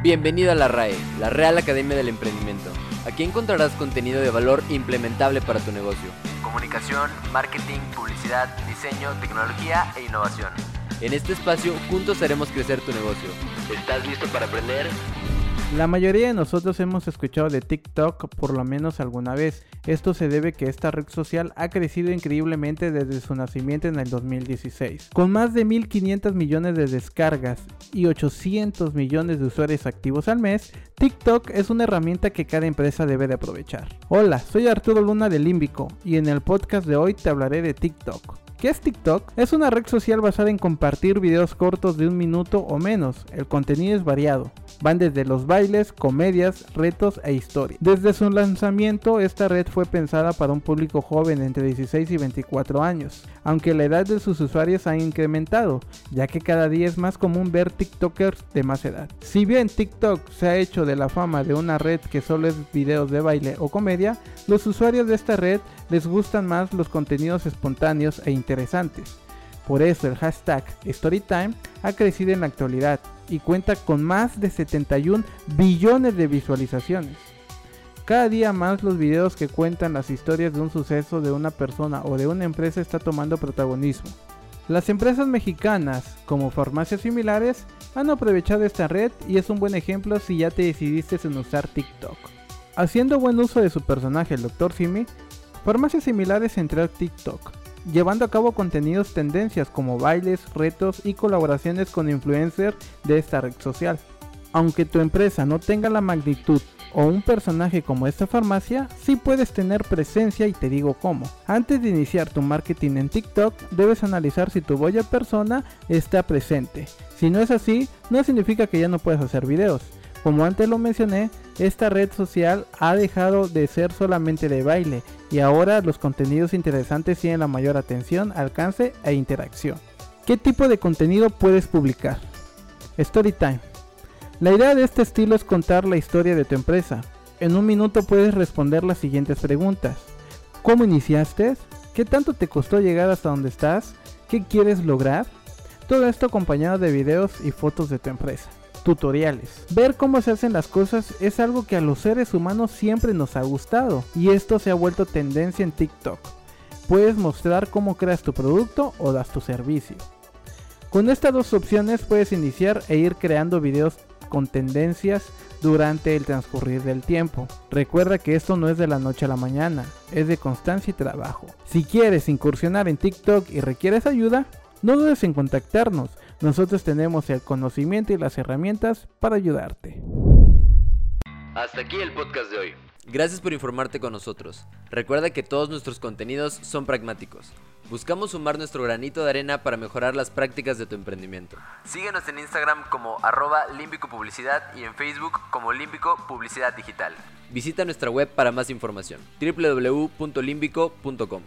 Bienvenido a la RAE, la Real Academia del Emprendimiento. Aquí encontrarás contenido de valor implementable para tu negocio. Comunicación, marketing, publicidad, diseño, tecnología e innovación. En este espacio juntos haremos crecer tu negocio. ¿Estás listo para aprender? La mayoría de nosotros hemos escuchado de TikTok por lo menos alguna vez. Esto se debe que esta red social ha crecido increíblemente desde su nacimiento en el 2016. Con más de 1.500 millones de descargas y 800 millones de usuarios activos al mes, TikTok es una herramienta que cada empresa debe de aprovechar. Hola, soy Arturo Luna de Límbico y en el podcast de hoy te hablaré de TikTok. ¿Qué es TikTok? Es una red social basada en compartir videos cortos de un minuto o menos. El contenido es variado. Van desde los bailes, comedias, retos e historias. Desde su lanzamiento, esta red fue pensada para un público joven entre 16 y 24 años, aunque la edad de sus usuarios ha incrementado, ya que cada día es más común ver TikTokers de más edad. Si bien TikTok se ha hecho de la fama de una red que solo es videos de baile o comedia, los usuarios de esta red les gustan más los contenidos espontáneos e interesantes. Por eso el hashtag Storytime ha crecido en la actualidad y cuenta con más de 71 billones de visualizaciones. Cada día más los videos que cuentan las historias de un suceso de una persona o de una empresa está tomando protagonismo. Las empresas mexicanas, como farmacias similares, han aprovechado esta red y es un buen ejemplo si ya te decidiste en usar TikTok. Haciendo buen uso de su personaje, el Dr. Simi, farmacias similares entró a TikTok, llevando a cabo contenidos tendencias como bailes, retos y colaboraciones con influencers de esta red social. Aunque tu empresa no tenga la magnitud o un personaje como esta farmacia, sí puedes tener presencia y te digo cómo. Antes de iniciar tu marketing en TikTok, debes analizar si tu boya persona está presente. Si no es así, no significa que ya no puedes hacer videos. Como antes lo mencioné, esta red social ha dejado de ser solamente de baile y ahora los contenidos interesantes tienen la mayor atención, alcance e interacción. ¿Qué tipo de contenido puedes publicar? Storytime. La idea de este estilo es contar la historia de tu empresa. En un minuto puedes responder las siguientes preguntas. ¿Cómo iniciaste? ¿Qué tanto te costó llegar hasta donde estás? ¿Qué quieres lograr? Todo esto acompañado de videos y fotos de tu empresa tutoriales. Ver cómo se hacen las cosas es algo que a los seres humanos siempre nos ha gustado y esto se ha vuelto tendencia en TikTok. Puedes mostrar cómo creas tu producto o das tu servicio. Con estas dos opciones puedes iniciar e ir creando videos con tendencias durante el transcurrir del tiempo. Recuerda que esto no es de la noche a la mañana, es de constancia y trabajo. Si quieres incursionar en TikTok y requieres ayuda, no dudes en contactarnos. Nosotros tenemos el conocimiento y las herramientas para ayudarte. Hasta aquí el podcast de hoy. Gracias por informarte con nosotros. Recuerda que todos nuestros contenidos son pragmáticos. Buscamos sumar nuestro granito de arena para mejorar las prácticas de tu emprendimiento. Síguenos en Instagram como arroba límbico publicidad y en Facebook como límbico publicidad digital. Visita nuestra web para más información www.limbico.com.